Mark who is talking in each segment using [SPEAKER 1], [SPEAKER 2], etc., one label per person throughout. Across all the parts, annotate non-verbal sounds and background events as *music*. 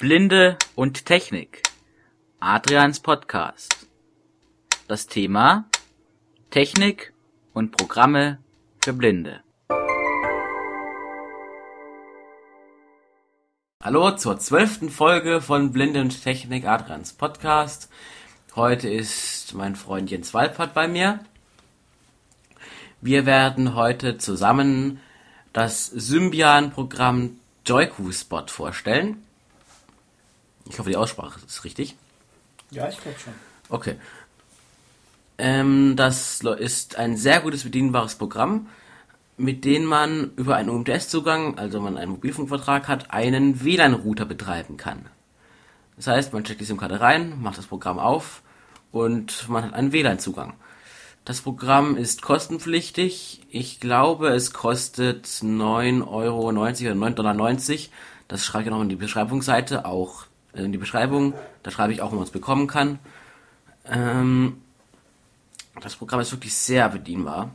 [SPEAKER 1] Blinde und Technik. Adrians Podcast. Das Thema Technik und Programme für Blinde. Hallo zur zwölften Folge von Blinde und Technik Adrians Podcast. Heute ist mein Freund Jens Walpert bei mir. Wir werden heute zusammen das Symbian-Programm Joiku-Spot vorstellen. Ich hoffe, die Aussprache ist richtig.
[SPEAKER 2] Ja, ich glaube schon.
[SPEAKER 1] Okay. Ähm, das ist ein sehr gutes bedienbares Programm, mit dem man über einen UMTS-Zugang, also man einen Mobilfunkvertrag hat, einen WLAN-Router betreiben kann. Das heißt, man checkt die SIM-Karte rein, macht das Programm auf und man hat einen WLAN-Zugang. Das Programm ist kostenpflichtig. Ich glaube, es kostet 9,90 Euro oder 9,90 Dollar. Das schreibe ich noch in die Beschreibungsseite, auch in die Beschreibung. Da schreibe ich auch, wo man es bekommen kann. Ähm, das Programm ist wirklich sehr bedienbar.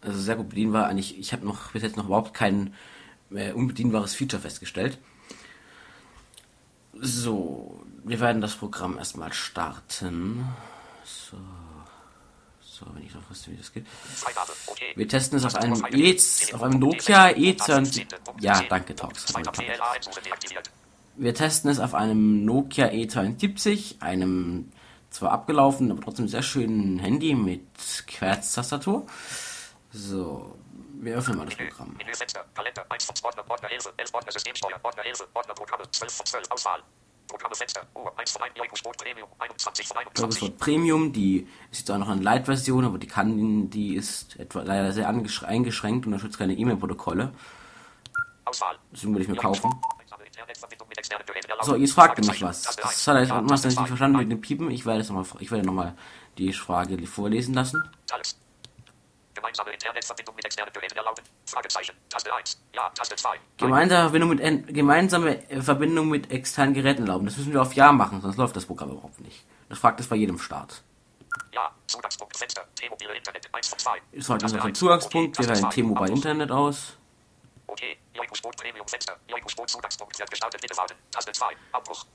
[SPEAKER 1] Also sehr gut bedienbar. Eigentlich, ich habe noch bis jetzt noch überhaupt kein äh, unbedienbares Feature festgestellt. So, wir werden das Programm erstmal starten. So. So, wenn ich noch wüsste, wie das geht. Wir testen es auf einem, e auf einem Nokia E20. Ja, danke, Talks. Wir testen es auf einem Nokia E72, einem zwar abgelaufen, aber trotzdem sehr schönen Handy mit Querztastatur. So, wir öffnen mal das Programm. Kalender, 1 von Ordner, Ordner Hilfe, 11 Ordner Systemsteuer, Ordner Hilfe, Ordner Programme, 12 von 12, Auswahl. Programmefenster, Uhr, 1 von 1, Joico Premium, 21 von 21. Premium, die ist jetzt auch noch eine Light-Version, aber die kann, die ist etwa leider sehr eingeschränkt und unterstützt keine E-Mail-Protokolle. Auswahl. Deswegen würde ich mir kaufen. So, jetzt fragt ihr mich was. Das hat er jetzt was nicht verstanden mit dem Piepen. Ich werde es nochmal, ich die Frage vorlesen lassen. Gemeinsame Internetverbindung mit externen Geräten erlauben. Fragezeichen. Taste 1. Ja, Taste 2. Gemeinsame Verbindung mit, gemeinsame Verbindung mit externen Geräten erlauben. Das müssen wir auf Ja machen, sonst läuft das Programm überhaupt nicht. Das fragt es bei jedem Start. Ja, Zugangspunkt, Fenster, T-Mobile Internet, 1 von 2. Jetzt fragt uns den Zugangspunkt, wir wählen T-Mobile Internet aus. Okay, Joico Premium Fenster, Joico Zugangspunkt wird gestartet, bitte warten. Taste 2, Abbruch.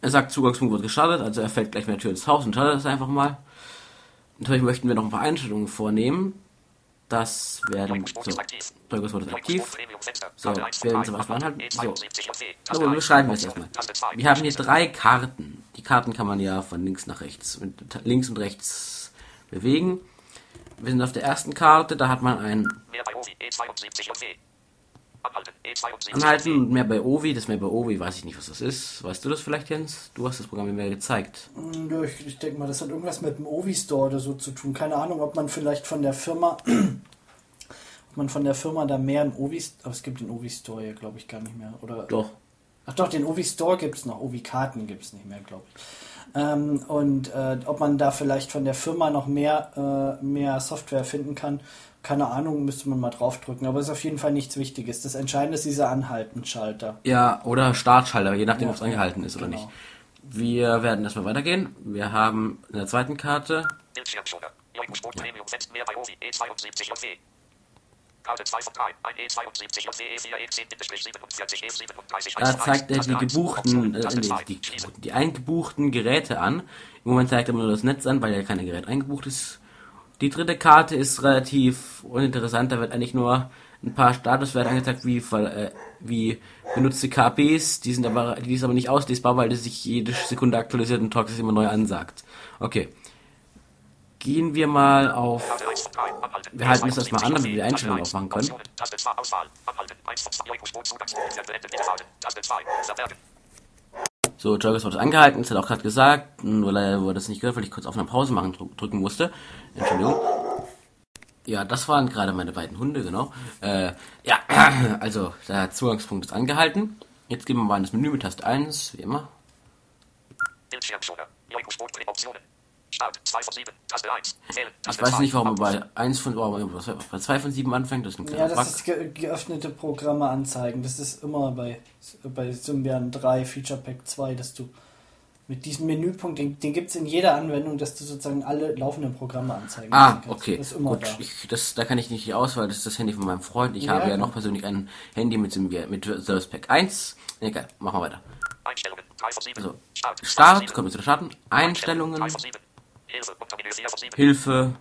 [SPEAKER 1] Er sagt, Zugangspunkt wird gestartet, also er fällt gleich mit der Tür ins Haus und startet das einfach mal. Natürlich möchten wir noch ein paar Einstellungen vornehmen. Das werden so. Beugungsmodus ist aktiv. So, wir werden zum Beispiel anhalten. So. So, wir beschreiben es erstmal. Wir haben hier drei Karten. Die Karten kann man ja von links nach rechts, mit links und rechts bewegen. Wir sind auf der ersten Karte, da hat man ein Anhalten und mehr bei Ovi, das mehr bei Ovi, weiß ich nicht, was das ist. Weißt du das vielleicht, Jens? Du hast das Programm mir gezeigt.
[SPEAKER 2] Ja, ich, ich denke mal, das hat irgendwas mit dem Ovi-Store oder so zu tun. Keine Ahnung, ob man vielleicht von der Firma, *clears throat* ob man von der Firma da mehr im Ovi, aber es gibt den Ovi-Store ja, glaube ich, gar nicht mehr. Oder?
[SPEAKER 1] Doch.
[SPEAKER 2] Ach doch, den Ovi-Store gibt es noch, Ovi-Karten gibt es nicht mehr, glaube ich. Ähm, und äh, ob man da vielleicht von der Firma noch mehr, äh, mehr Software finden kann, keine Ahnung, müsste man mal draufdrücken, aber ist auf jeden Fall nichts Wichtiges. Das Entscheidende ist dieser Anhaltenschalter.
[SPEAKER 1] Ja, oder Startschalter, je nachdem, ja, ob es angehalten ist genau. oder nicht. Wir werden erstmal weitergehen. Wir haben in der zweiten Karte. Bildschirmschoner. Premium setzt mehr bei OVI E72 Karte 2 von 3. Ein E72 JWE 4 E10-47 E37 Da zeigt er die gebuchten, äh, die, die, die eingebuchten Geräte an. Im Moment zeigt er nur das Netz an, weil ja kein Gerät eingebucht ist. Die dritte Karte ist relativ uninteressant, da wird eigentlich nur ein paar Statuswerte angezeigt, wie, äh, wie benutzte KPs, die sind aber, die ist aber nicht auslesbar, weil das sich jede Sekunde aktualisiert und Talks immer neu ansagt. Okay. Gehen wir mal auf. Wir halten uns das mal an, damit wir die Einstellungen aufmachen können. So, Jogges wurde angehalten, das hat auch gerade gesagt, weil er wurde das nicht gehört, weil ich kurz auf eine Pause machen drücken musste. Entschuldigung. Ja, das waren gerade meine beiden Hunde, genau. Äh, ja, *clears throat* also der Zugangspunkt ist angehalten. Jetzt gehen wir mal in das Menü mit Taste 1, wie immer. Bildschirmschoner. Ich weiß nicht, warum bei 1 von, warum bei 2 von 7 anfängt. Das ist ein
[SPEAKER 2] ja, das Bug. ist ge geöffnete Programme anzeigen. Das ist immer bei, bei Symbian 3 Feature Pack 2, dass du mit diesem Menüpunkt, den, den gibt es in jeder Anwendung, dass du sozusagen alle laufenden Programme anzeigen
[SPEAKER 1] Ah, kannst. okay. Das ist immer Gut, da. Ich, das, da kann ich nicht aus, weil das ist das Handy von meinem Freund. Ich ja, habe ja noch persönlich ein Handy mit, mit Service Pack 1. Egal, machen wir weiter. Also, Start, kommen wir zu Starten. Einstellungen, Hilfe,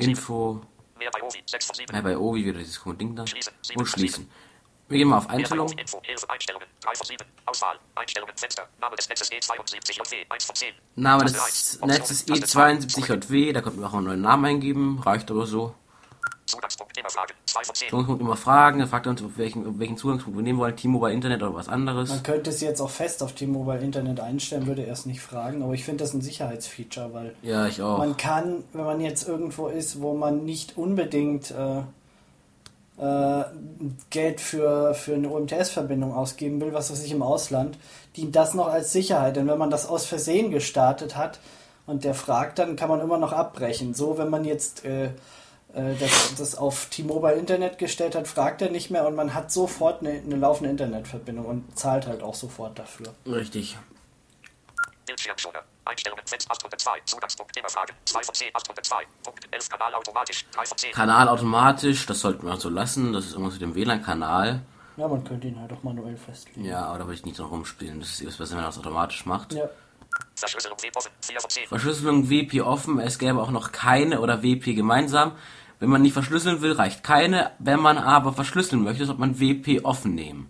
[SPEAKER 1] Info, mehr bei Ovi, wieder dieses komische Ding da. Und schließen. Wir gehen mal auf Einstellungen. Name des Netzes E72JW, da konnten wir auch einen neuen Namen eingeben, reicht aber so. Zugangspunkt immer fragen. 2 von 10. Zugangspunkt immer fragen. Er fragt uns, welchen, welchen Zugangspunkt wir nehmen wollen. T-Mobile Internet oder was anderes.
[SPEAKER 2] Man könnte es jetzt auch fest auf T-Mobile Internet einstellen, würde er es nicht fragen. Aber ich finde das ein Sicherheitsfeature, weil
[SPEAKER 1] ja, ich auch.
[SPEAKER 2] man kann, wenn man jetzt irgendwo ist, wo man nicht unbedingt äh, äh, Geld für, für eine UMTS-Verbindung ausgeben will, was weiß ich im Ausland, dient das noch als Sicherheit. Denn wenn man das aus Versehen gestartet hat und der fragt, dann kann man immer noch abbrechen. So, wenn man jetzt äh, das, das auf T-Mobile Internet gestellt hat, fragt er nicht mehr und man hat sofort eine, eine laufende Internetverbindung und zahlt halt auch sofort dafür.
[SPEAKER 1] Richtig.
[SPEAKER 3] Bildschirmschoner. Einstellungen Fenster 802. Zugangspunkt immer Fragen. 2 von 10 802. Punkt 11 Kanal automatisch. 3 von 10.
[SPEAKER 1] Kanal automatisch, das sollten wir so lassen. Das ist irgendwas mit dem WLAN-Kanal.
[SPEAKER 2] Ja, man könnte ihn halt auch manuell festlegen.
[SPEAKER 1] Ja, aber da würde ich nicht dran rumspielen. Das ist besser, wenn er das automatisch macht.
[SPEAKER 2] Ja.
[SPEAKER 3] Verschlüsselung WP offen. 4 von 10.
[SPEAKER 1] Verschlüsselung WP offen. Es gäbe auch noch keine oder WP gemeinsam. Wenn man nicht verschlüsseln will, reicht keine. Wenn man aber verschlüsseln möchte, sollte man WP offen nehmen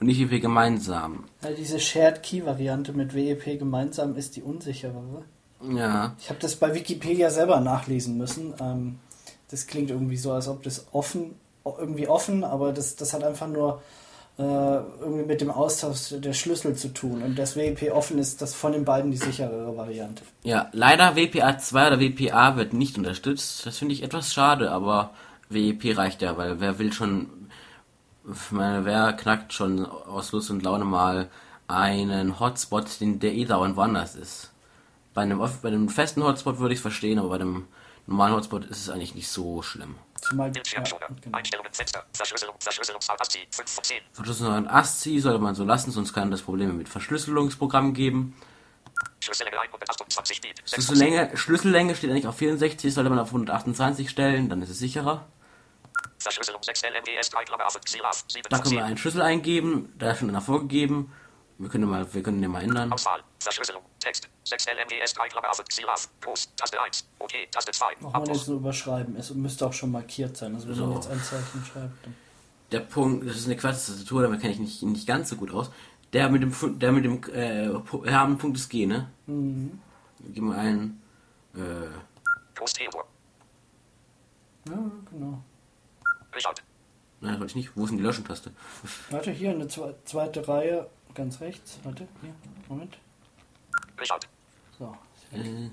[SPEAKER 1] und nicht WP gemeinsam.
[SPEAKER 2] Ja, diese Shared Key Variante mit WEP gemeinsam ist die unsicherere.
[SPEAKER 1] Ja.
[SPEAKER 2] Ich habe das bei Wikipedia selber nachlesen müssen. Ähm, das klingt irgendwie so, als ob das offen, irgendwie offen, aber das, das hat einfach nur irgendwie mit dem Austausch der Schlüssel zu tun. Und das WEP offen ist das von den beiden die sicherere Variante.
[SPEAKER 1] Ja, leider WPA2 oder WPA wird nicht unterstützt. Das finde ich etwas schade, aber WEP reicht ja, weil wer will schon, meine, wer knackt schon aus Lust und Laune mal einen Hotspot, den der eh dauernd woanders ist. Bei einem, bei einem festen Hotspot würde ich es verstehen, aber bei einem normalen Hotspot ist es eigentlich nicht so schlimm.
[SPEAKER 2] Zumal
[SPEAKER 3] Bildschirmschoner.
[SPEAKER 2] genau.
[SPEAKER 3] Einstellungen Fenster. Verschlüsselung. Verschlüsselungsart ASCII. 5 von 10.
[SPEAKER 1] Verschlüsselung an ASCII sollte man so lassen, sonst kann das Probleme mit Verschlüsselungsprogrammen geben.
[SPEAKER 3] Schlüssellänge 128 Bit. 6 von 10.
[SPEAKER 1] Schlüssellänge, Schlüssellänge steht eigentlich auf 64, sollte man auf 128 stellen, dann ist es sicherer.
[SPEAKER 3] Verschlüsselung 6 LMDS 3 Klammer auf Xilaf. 7
[SPEAKER 1] Da können wir
[SPEAKER 3] 10.
[SPEAKER 1] einen Schlüssel eingeben, der ist schon einer vorgegeben. Wir können mal, wir können den mal ändern.
[SPEAKER 3] Auswahl. Verschlüsselung. Text. 6 LMDS 3 Klammer auf Xilaf. Groß. Taste 1. OK. Taste 2.
[SPEAKER 2] Braucht man
[SPEAKER 3] Abbruch.
[SPEAKER 2] jetzt nur überschreiben. Es müsste auch schon markiert sein. Also wenn
[SPEAKER 1] So.
[SPEAKER 2] man jetzt ein Zeichen schreibt. Dann
[SPEAKER 1] Der Punkt, das ist eine Quatsch-Tastatur, damit kenne ich nicht, nicht ganz so gut aus. Der mit dem, der mit dem, äh, Punkt ist G, ne?
[SPEAKER 2] mhm.
[SPEAKER 1] Gib mal ein, äh,
[SPEAKER 3] Groß Theodor.
[SPEAKER 2] Ja, genau.
[SPEAKER 3] Richard.
[SPEAKER 1] nein, das wollte ich nicht. Wo ist denn die Löschen-Taste?
[SPEAKER 2] Warte, hier eine zwe zweite Reihe, ganz rechts. Warte, hier, Moment.
[SPEAKER 3] Richard.
[SPEAKER 2] So,
[SPEAKER 1] Äh,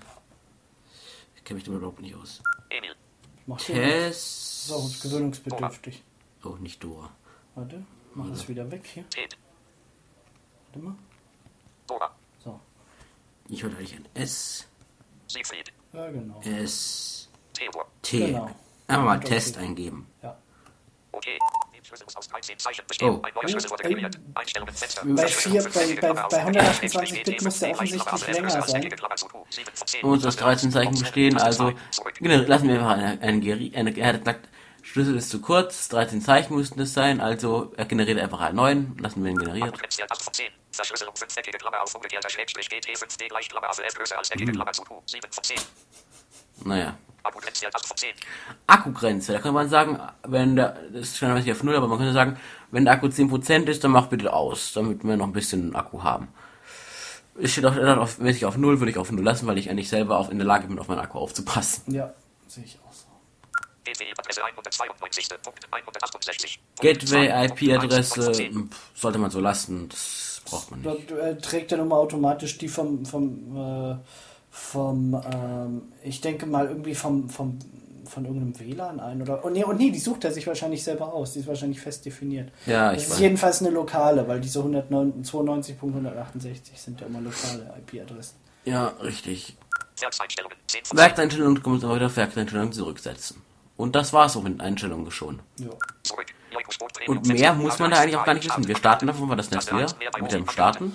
[SPEAKER 1] ich kenne mich damit überhaupt nicht aus.
[SPEAKER 3] Emil.
[SPEAKER 2] mach hier
[SPEAKER 1] Test.
[SPEAKER 2] So, gewöhnungsbedürftig.
[SPEAKER 1] Oh, nicht Dora.
[SPEAKER 2] Warte, mach das wieder weg hier. Warte mal.
[SPEAKER 3] Dora.
[SPEAKER 2] So,
[SPEAKER 1] Ich wollte eigentlich ein S,
[SPEAKER 3] Siegfried.
[SPEAKER 2] ja genau.
[SPEAKER 1] S,
[SPEAKER 3] Theodor.
[SPEAKER 1] T.
[SPEAKER 2] Genau.
[SPEAKER 1] Einfach mal
[SPEAKER 2] Und okay.
[SPEAKER 1] Test eingeben.
[SPEAKER 2] Ja.
[SPEAKER 3] OK. Den Schlüssel muss aus 13 Zeichen bestehen.
[SPEAKER 1] Oh.
[SPEAKER 2] Bei vier-
[SPEAKER 3] 5
[SPEAKER 2] bei- bei- bei 128
[SPEAKER 3] T,
[SPEAKER 2] Bit muss der
[SPEAKER 3] 3
[SPEAKER 2] offensichtlich länger sein.
[SPEAKER 3] Eckige Klammer zu, 7 von 10.
[SPEAKER 1] Und aus 13 Zeichen bestehen, also gener- lassen wir einfach eine, eine, Geri- eine er hat gesagt, Schlüssel ist zu kurz, 13 Zeichen müssten es sein, also er generiert einfach einen neuen, lassen wir ihn generiert.
[SPEAKER 3] Potenzial 8 von 10. Verschlüsselung 5 eckige Klammer auf umgekehrter Schrägstrich GT 5D gleich Klammer auf F größer als eckige Klammer zu 7 von 10.
[SPEAKER 1] Naja.
[SPEAKER 3] Akkupotenzial 8 von 10.
[SPEAKER 1] Akkugrenze, da kann man sagen, wenn der, das ist schon nicht auf Null, aber man könnte sagen, wenn der Akku 10% ist, dann mach bitte aus, damit wir noch ein bisschen Akku haben. Ich steht auch, auf, wenn ich auf Null, würde ich auf Null lassen, weil ich eigentlich selber auf, in der Lage bin, auf meinen Akku aufzupassen.
[SPEAKER 2] Ja, sehe ich auch so.
[SPEAKER 3] Gateway-Adresse 192. Punkt 168.
[SPEAKER 1] Gateway-IP-Adresse sollte man so lassen, das braucht man
[SPEAKER 2] Da,
[SPEAKER 1] nicht.
[SPEAKER 2] äh, trägt dann immer automatisch die vom, vom, äh, vom ähm, ich denke mal irgendwie vom, vom, von irgendeinem WLAN ein oder, oh nee, und nee, die sucht er sich wahrscheinlich selber aus, die ist wahrscheinlich fest definiert.
[SPEAKER 1] Ja,
[SPEAKER 2] Das
[SPEAKER 1] ich
[SPEAKER 2] ist
[SPEAKER 1] weiß.
[SPEAKER 2] jedenfalls eine lokale, weil diese 192.168 sind ja immer lokale IP-Adressen.
[SPEAKER 1] Ja, richtig.
[SPEAKER 3] Werkseinstellungen 10 von 10.
[SPEAKER 1] Werkeinstellungen, kommen wir wieder auf Werkeinstellungen zurücksetzen. Und das war's auch mit den Einstellungen schon.
[SPEAKER 2] Ja.
[SPEAKER 1] Und mehr muss man da eigentlich auch gar nicht wissen. Wir starten davon, war das Netz wieder mit dem Starten.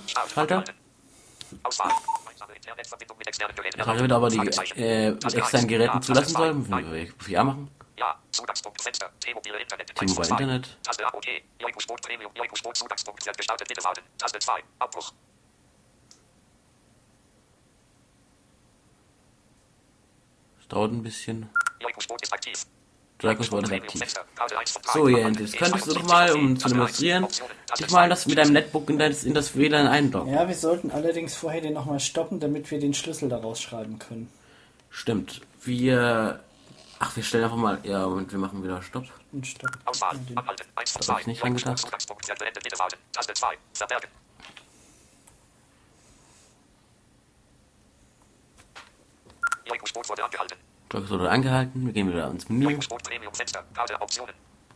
[SPEAKER 1] Jetzt haben wir aber die äh, mit externen Geräten zulassen sollen. Ja machen.
[SPEAKER 3] Ja, Zugangspunkt Fenster, T-Mobile Internet,
[SPEAKER 1] T-Mobile Internet.
[SPEAKER 3] Taste AOG, Joikusport Premium, Joikusport Zugangspunkt, wird gestartet, bitte warten. Taste 2, Abbruch.
[SPEAKER 1] Es dauert ein bisschen.
[SPEAKER 3] Joikusport ist aktiv.
[SPEAKER 1] Dracos wurde aktiv.
[SPEAKER 3] Fenster. Karte 1 von 3.
[SPEAKER 1] So, jetzt könntest du doch mal, um zu demonstrieren, dich mal das mit deinem Netbook in das, in das WLAN einloggen.
[SPEAKER 2] Ja, wir sollten allerdings vorher den nochmal stoppen, damit wir den Schlüssel daraus schreiben können.
[SPEAKER 1] Stimmt. Wir. Ach, wir stellen einfach mal. Ja, und wir machen wieder Stopp.
[SPEAKER 2] Und stopp.
[SPEAKER 3] Auswahl.
[SPEAKER 2] Ja,
[SPEAKER 3] Abhalten. 1 von
[SPEAKER 1] Da
[SPEAKER 3] 2.
[SPEAKER 1] hab ich nicht dran gedacht.
[SPEAKER 3] Zugangspunkt wird beendet. Bitte warten. Taste 2. Verbergen. Joikus-Boot wurde angehalten.
[SPEAKER 1] Dracos wurde angehalten. Wir gehen wieder ins Menü.
[SPEAKER 3] Premium Fenster. Karte Optionen.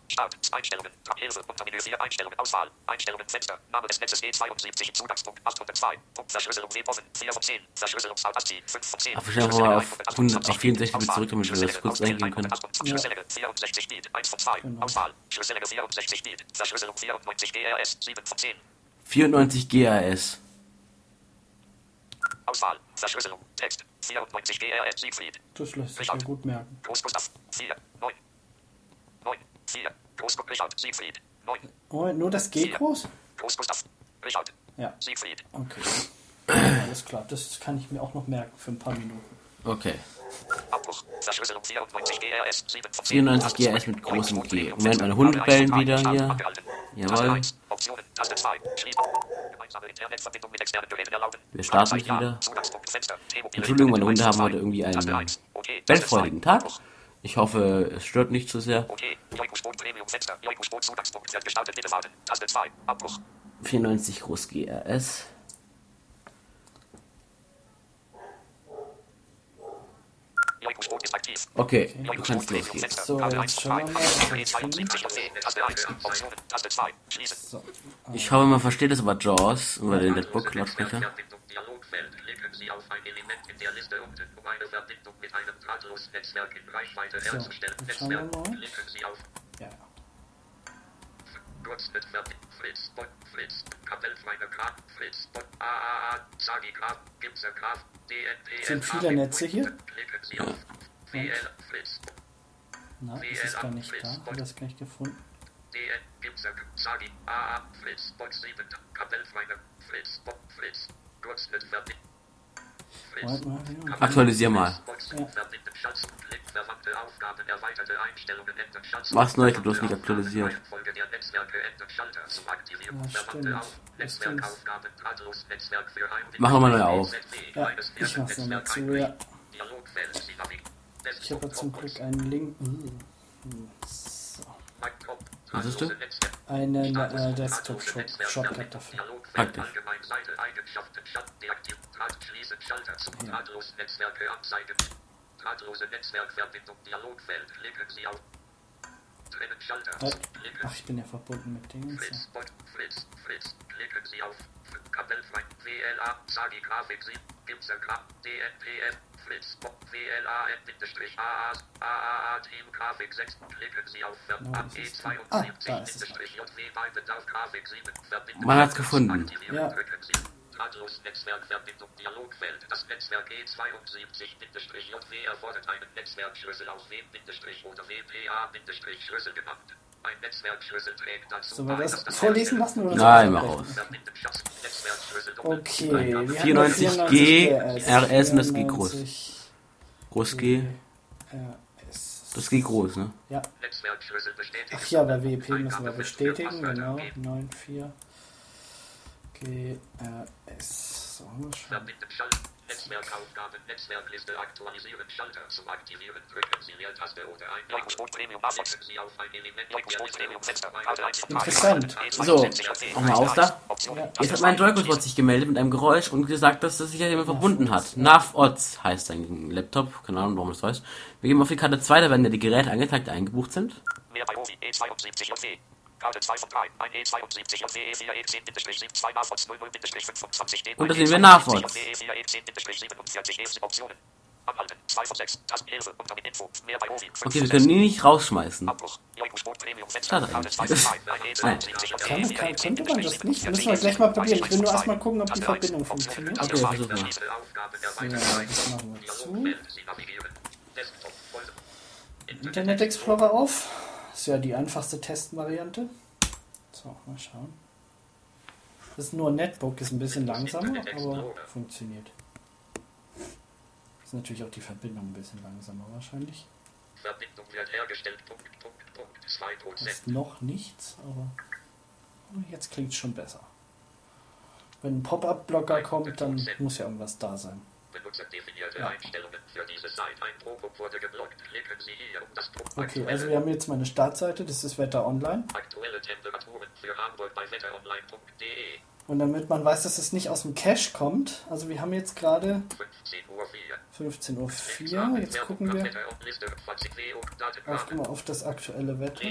[SPEAKER 3] Start. Einstellungen. Hilfe. Untermenü 4. Einstellungen. Auswahl. Einstellungen Fenster. Name des Netzes E72. Zugangspunkt 802. Punkt Verschlüsselung W offen. 4 von 10. Verschlüsselungsart ASCII 5 von 10.
[SPEAKER 1] Ach, wir stellen einfach mal auf 100 auf 64 Bit zurück, damit wir das kurz eingehen können.
[SPEAKER 3] Schlüsselige 64 Bit. 1 von 2.
[SPEAKER 2] Genau.
[SPEAKER 3] Auswahl. Schlüsselige 64 Bit. Verschlüsselung 94 GRS 7 von 10.
[SPEAKER 1] 94 GAS.
[SPEAKER 3] Auswahl. Verschlüsselung. Text. 94 GRS Siegfried.
[SPEAKER 2] Das lässt sich ja gut merken.
[SPEAKER 3] Groß Gustav. 4. 9. 9. 4. Groß Richard. Siegfried. 9.
[SPEAKER 2] Oh, nur das G groß?
[SPEAKER 3] Groß Gustav. Richard.
[SPEAKER 2] Ja,
[SPEAKER 3] Siegfried.
[SPEAKER 2] okay. *clears throat* Alles klar, das kann ich mir auch noch merken für ein paar Minuten.
[SPEAKER 1] Okay.
[SPEAKER 3] Abbruch. Verschlüsselung 94 GRS 7 von 10.
[SPEAKER 1] 94 GRS mit großem G. Moment, meine Hunde bellen wieder hier. Jawohl.
[SPEAKER 3] Optionen. Taste 2. Schließen. Gemeinsame Internetverbindung mit externen Geräten erlauben.
[SPEAKER 1] Wir starten
[SPEAKER 3] eins,
[SPEAKER 1] wieder. Entschuldigung, meine Hunde haben heute irgendwie einen bellfreudigen. Tag. Ich hoffe, es stört nicht zu sehr.
[SPEAKER 3] Okay. Joikus-Boot Premium Fenster. Joikus-Boot Zugangspunkt wird gestartet. Bitte warten. Taste 2. Abbruch.
[SPEAKER 1] 94 groß GRS.
[SPEAKER 3] Joikus-Boot ist aktiv.
[SPEAKER 1] Okay, du kannst losgehen.
[SPEAKER 2] So, jetzt
[SPEAKER 3] 1 von
[SPEAKER 2] schauen wir
[SPEAKER 3] 2.
[SPEAKER 2] mal, was wir jetzt
[SPEAKER 3] E72 Taste 1. Optionen. Taste 2. Schließen.
[SPEAKER 2] So,
[SPEAKER 1] Ich hoffe, man versteht es über JAWS, über den
[SPEAKER 3] um in Reichweite
[SPEAKER 2] So, ja.
[SPEAKER 3] Kurznet Verbindung. Fritz, Fritz, Kapellfreine Grad, Fritz, Bot, AAA, Sagi Grad, Gimser Grad, DNP.
[SPEAKER 2] Sind viele Netze hier?
[SPEAKER 3] WL, Fritz,
[SPEAKER 2] Na, ist es gar nicht da? Hat das gleich gefunden?
[SPEAKER 3] Sagi, AA, Fritz, Bot 7, Kapellfreine, Fritz, Bot, Fritz, Kurznet Verbindung.
[SPEAKER 1] Aktualisier mal.
[SPEAKER 3] Was
[SPEAKER 1] neu, du hast nicht aktualisiert.
[SPEAKER 2] Ja.
[SPEAKER 1] Mach nochmal neu auf.
[SPEAKER 2] Ja, ich mach's nochmal zu, ja. Ich habe zum Glück einen Link. Uh, so.
[SPEAKER 1] Was ist das?
[SPEAKER 2] Einen äh, dafür.
[SPEAKER 3] Draht schließen Schalter zum
[SPEAKER 2] Ja.
[SPEAKER 3] drahtlosen Netzwerke anzeigen. Drahtlose Netzwerkverbindung Dialogfeld klicken Sie auf Trennen Schalter.
[SPEAKER 2] Äh, Ach, ich bin ja verbunden mit Dingen.
[SPEAKER 3] Fritz,
[SPEAKER 2] So.
[SPEAKER 3] Bot, Fritz, Fritz, klicken Sie auf Kapellfreund, WLA, Sagi Grafik 7, Gimser Graf, DNPF, Fritz, WLA, Bindestrich, AA, AAA, Team Grafik 6, klicken Sie auf Verband
[SPEAKER 2] das ist
[SPEAKER 3] E72,
[SPEAKER 2] Ah, da ist es.
[SPEAKER 3] Bindestrich, JW bei Bedarf Grafik 7, Verbindung.
[SPEAKER 1] Man hat's gefunden.
[SPEAKER 3] Aktivieren,
[SPEAKER 2] Ja.
[SPEAKER 3] drücken Sie. Drahtlos Netzwerkverbindung Dialogfeld. Das Netzwerk E72-JW erfordert einen Netzwerkschlüssel aus W- oder WPA-Schlüssel genannt. Ein Netzwerkschlüssel trägt dazu
[SPEAKER 2] Sollen wir
[SPEAKER 3] bei,
[SPEAKER 2] das vorlesen lassen oder
[SPEAKER 1] Nein, mach aus.
[SPEAKER 3] Verbindung Schatz- Netzwerkschlüssel doppelt-
[SPEAKER 2] Okay, wir haben
[SPEAKER 1] 94
[SPEAKER 2] noch
[SPEAKER 1] G,
[SPEAKER 2] 94
[SPEAKER 1] RS und das G groß.
[SPEAKER 2] 94
[SPEAKER 1] Groß G.
[SPEAKER 2] RS.
[SPEAKER 1] Das G groß, ne?
[SPEAKER 2] Ja. Ach ja, bei WP müssen wir bestätigen, genau.
[SPEAKER 3] geben.
[SPEAKER 2] 94 GRS. So, mal schauen.
[SPEAKER 3] Verbinden Schalter. Netzwerkaufgaben, Netzwerkliste aktualisieren, Schalter zum Aktivieren, drücken Sie Leertaste oder ein Joikus-Boot Premium Klicken Sie auf ein Element Joikus-Boot Premium Fenster, Karte 1 von drei.
[SPEAKER 2] Interessant.
[SPEAKER 1] So, nochmal aus da. Jetzt hat mein Joycos sich gemeldet mit einem Geräusch und gesagt, dass das sich ja jemand verbunden hat. NavOdds heißt sein Laptop, keine Ahnung, warum das weiß. Wir gehen auf die Karte 2, da werden ja die Geräte angezeigt, die eingebucht sind.
[SPEAKER 3] Mehr bei Ovi, E72 JW. Karte 2 von 3, ein E72 JW E4 E10-7, 2 Navots 00-25 D.
[SPEAKER 1] Und da sehen wir Navots.
[SPEAKER 3] E4 E10-47 E Optionen. Anhalten, 2 von 6, Tastenhilfe, unter mit Info, mehr bei Ovi, 5
[SPEAKER 1] Okay, wir können
[SPEAKER 3] 6.
[SPEAKER 1] ihn nicht rausschmeißen.
[SPEAKER 3] Abbruch, Joikus-Boot Premium Fenster,
[SPEAKER 1] Schade
[SPEAKER 3] Karte 2
[SPEAKER 1] eigentlich.
[SPEAKER 3] von 3, ein E72 JW
[SPEAKER 2] Kann,
[SPEAKER 3] E4
[SPEAKER 2] kann, könnte man das nicht?
[SPEAKER 3] E10-7,
[SPEAKER 2] Müssen wir gleich mal probieren. Ich will nur erstmal gucken, ob die Verbindung funktioniert.
[SPEAKER 1] Okay, versuchen wir.
[SPEAKER 2] Das
[SPEAKER 3] Folder.
[SPEAKER 2] Internet Explorer auf. Ist ja die einfachste Testvariante. So, mal schauen. Das ist nur ein Netbook, ist ein bisschen langsamer, aber funktioniert. Ist natürlich auch die Verbindung ein bisschen langsamer wahrscheinlich.
[SPEAKER 3] Verbindung wird hergestellt. Punkt, Punkt, Punkt. 2%.
[SPEAKER 2] Ist noch nichts, aber jetzt klingt es schon besser. Wenn ein Pop-up-Blocker kommt, dann muss ja irgendwas da sein. Okay, also wir haben jetzt meine Startseite, das ist Wetter Online.
[SPEAKER 3] Aktuelle Temperaturen für Hamburg bei wetteronline.de.
[SPEAKER 2] Und damit man weiß, dass es nicht aus dem Cache kommt, also wir haben jetzt gerade
[SPEAKER 3] 15.04 Uhr.
[SPEAKER 2] 15.04 Uhr, jetzt gucken wir
[SPEAKER 3] Liste 20 und
[SPEAKER 2] auf,
[SPEAKER 3] Datenrahmen.
[SPEAKER 2] mal auf das aktuelle Wetter.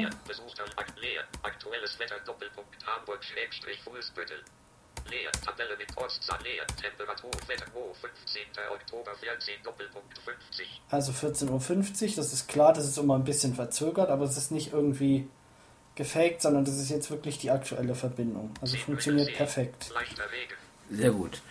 [SPEAKER 3] Leer, Tabelle mit Ortszeit, leer. Temperatur, Wetter, Wo, 15. Oktober, 14, Doppelpunkt, 50.
[SPEAKER 2] Also 14.50 Uhr, das ist klar, das ist immer ein bisschen verzögert, aber es ist nicht irgendwie gefaked, sondern das ist jetzt wirklich die aktuelle Verbindung. Also funktioniert perfekt.
[SPEAKER 3] Leichter Wege.
[SPEAKER 1] Sehr gut.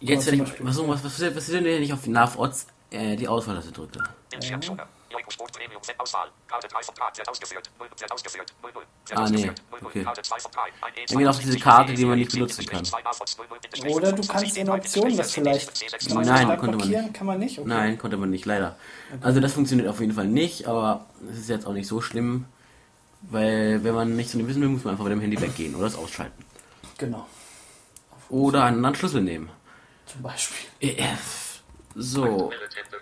[SPEAKER 1] Jetzt, wenn ich,
[SPEAKER 2] Beispiel-
[SPEAKER 1] was, was, was, was ist denn, wenn ich auf NAV-Odds äh, die Auswahltaste drücke?
[SPEAKER 3] Bildschirmschoner. Joico Sport Premium Set Auswahl. Karte 3 von 3 wird ausgeführt. 0 wird ausgeführt. 0 0 wird
[SPEAKER 1] Ah, nee.
[SPEAKER 3] ausgeführt. 0 0
[SPEAKER 1] Okay.
[SPEAKER 3] Karte 2 von 3. Ein E
[SPEAKER 1] Dann geht auf diese Karte, die man nicht benutzen kann.
[SPEAKER 2] Oder du kannst in Optionen das vielleicht
[SPEAKER 1] Nein, konnte man nicht.
[SPEAKER 2] kann man nicht? Okay.
[SPEAKER 1] Nein, konnte man nicht, leider. Also das funktioniert auf jeden Fall nicht, aber es ist jetzt auch nicht so schlimm, weil wenn man nichts von dem wissen will, muss man einfach mit dem Handy weggehen oder es ausschalten.
[SPEAKER 2] Genau,
[SPEAKER 1] Oder einen anderen Schlüssel nehmen.
[SPEAKER 2] zum Beispiel.
[SPEAKER 1] Äh, So,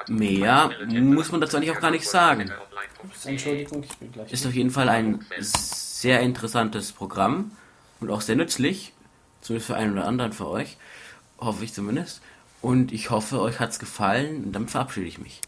[SPEAKER 1] mehr muss man dazu eigentlich auch gar nicht sagen.
[SPEAKER 2] Entschuldigung, ich bin gleich.
[SPEAKER 1] Ist auf jeden Fall ein sehr interessantes Programm und auch sehr nützlich, zumindest für einen oder anderen für euch, hoffe ich zumindest. Und ich hoffe, euch hat's gefallen und damit verabschiede ich mich.